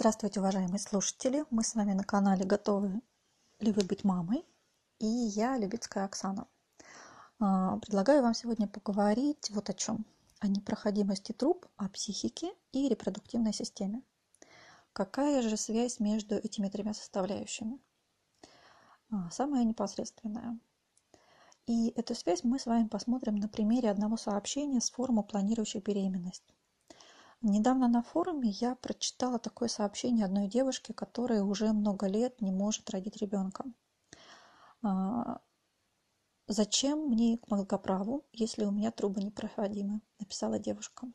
Здравствуйте, уважаемые слушатели! Мы с вами на канале «Готовы ли вы быть мамой?» И я, Любицкая Оксана. А, предлагаю вам сегодня поговорить вот о чем. О непроходимости труб, о психике и репродуктивной системе. Какая же связь между этими тремя составляющими? А, самая непосредственная. И эту связь мы с вами посмотрим на примере одного сообщения с форума «Планирующий беременность». Недавно на форуме я прочитала такое сообщение одной девушки, которая уже много лет не может родить ребенка. А, «Зачем мне к молокоправу, если у меня трубы непроходимы?» – написала девушка.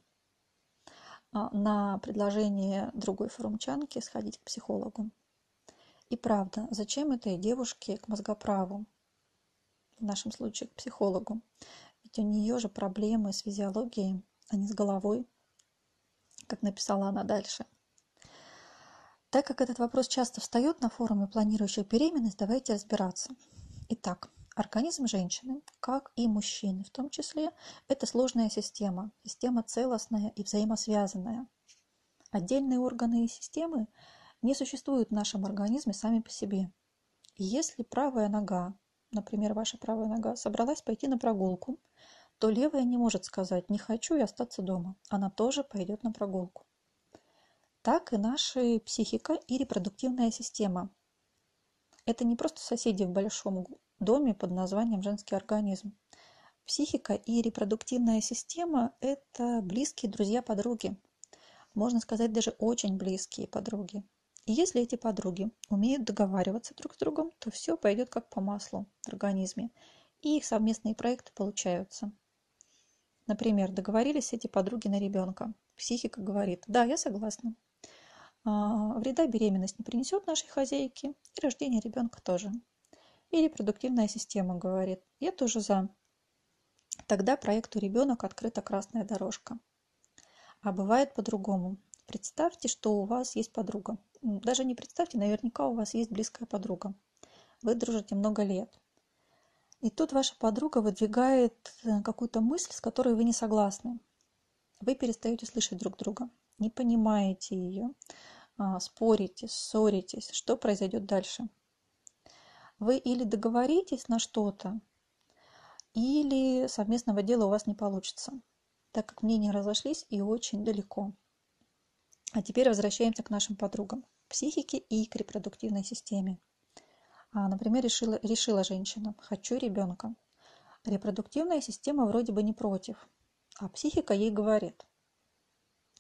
А, на предложение другой форумчанки сходить к психологу. И правда, зачем этой девушке к мозгоправу? В нашем случае к психологу. Ведь у нее же проблемы с физиологией, а не с головой как написала она дальше. Так как этот вопрос часто встает на форуме планирующих беременность, давайте разбираться. Итак, организм женщины, как и мужчины в том числе, это сложная система, система целостная и взаимосвязанная. Отдельные органы и системы не существуют в нашем организме сами по себе. Если правая нога, например, ваша правая нога, собралась пойти на прогулку, то левая не может сказать «не хочу и остаться дома». Она тоже пойдет на прогулку. Так и наша психика и репродуктивная система. Это не просто соседи в большом доме под названием женский организм. Психика и репродуктивная система – это близкие друзья-подруги. Можно сказать, даже очень близкие подруги. И если эти подруги умеют договариваться друг с другом, то все пойдет как по маслу в организме, и их совместные проекты получаются. Например, договорились эти подруги на ребенка. Психика говорит, да, я согласна. А, вреда беременность не принесет нашей хозяйке, и рождение ребенка тоже. И репродуктивная система говорит, я тоже за. Тогда проекту ребенок открыта красная дорожка. А бывает по-другому. Представьте, что у вас есть подруга. Даже не представьте, наверняка у вас есть близкая подруга. Вы дружите много лет. И тут ваша подруга выдвигает э, какую-то мысль, с которой вы не согласны. Вы перестаете слышать друг друга, не понимаете ее, а, спорите, ссоритесь. Что произойдет дальше? Вы или договоритесь на что-то, или совместного дела у вас не получится, так как мнения разошлись и очень далеко. А теперь возвращаемся к нашим подругам, психике и к репродуктивной системе. А, например, решила, решила женщина «хочу ребенка». Репродуктивная система вроде бы не против, а психика ей говорит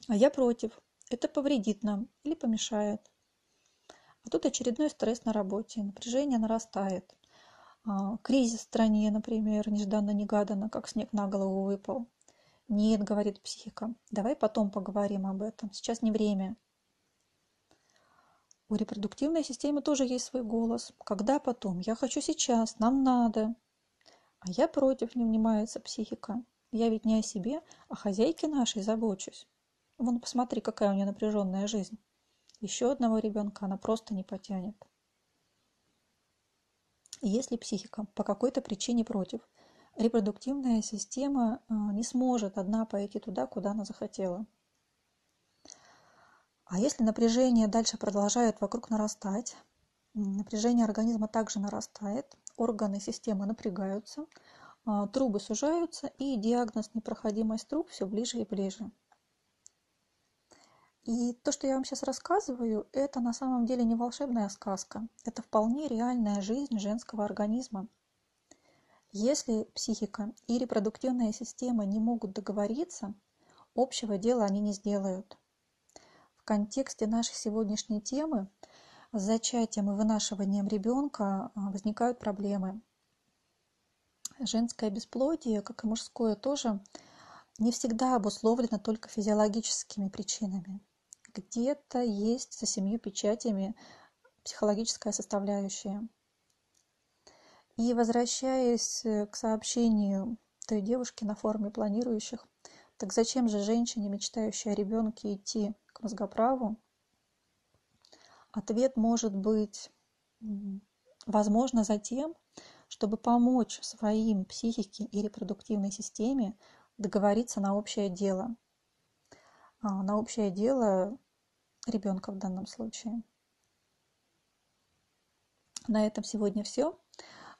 «а я против, это повредит нам или помешает». А тут очередной стресс на работе, напряжение нарастает. А, кризис в стране, например, нежданно-негаданно, как снег на голову выпал. «Нет», — говорит психика, — «давай потом поговорим об этом, сейчас не время». У репродуктивной системы тоже есть свой голос. Когда потом? Я хочу сейчас, нам надо. А я против, не внимается психика. Я ведь не о себе, а хозяйке нашей забочусь. Вон, посмотри, какая у нее напряженная жизнь. Еще одного ребенка она просто не потянет. Если психика по какой-то причине против, репродуктивная система э, не сможет одна пойти туда, куда она захотела. А если напряжение дальше продолжает вокруг нарастать, напряжение организма также нарастает, органы системы напрягаются, а, трубы сужаются, и диагноз непроходимость труб все ближе и ближе. И то, что я вам сейчас рассказываю, это на самом деле не волшебная сказка. Это вполне реальная жизнь женского организма. Если психика и репродуктивная система не могут договориться, общего дела они не сделают контексте нашей сегодняшней темы с зачатием и вынашиванием ребенка а, возникают проблемы. Женское бесплодие, как и мужское тоже, не всегда обусловлено только физиологическими причинами. Где-то есть за семью печатями психологическая составляющая. И возвращаясь к сообщению той девушки на форуме планирующих, так зачем же женщине, мечтающей о ребенке, идти к мозгоправу, ответ может быть, возможно, за тем, чтобы помочь своим психике и репродуктивной системе договориться на общее дело. А, на общее дело ребенка в данном случае. На этом сегодня все.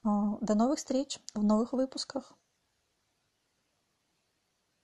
До новых встреч в новых выпусках.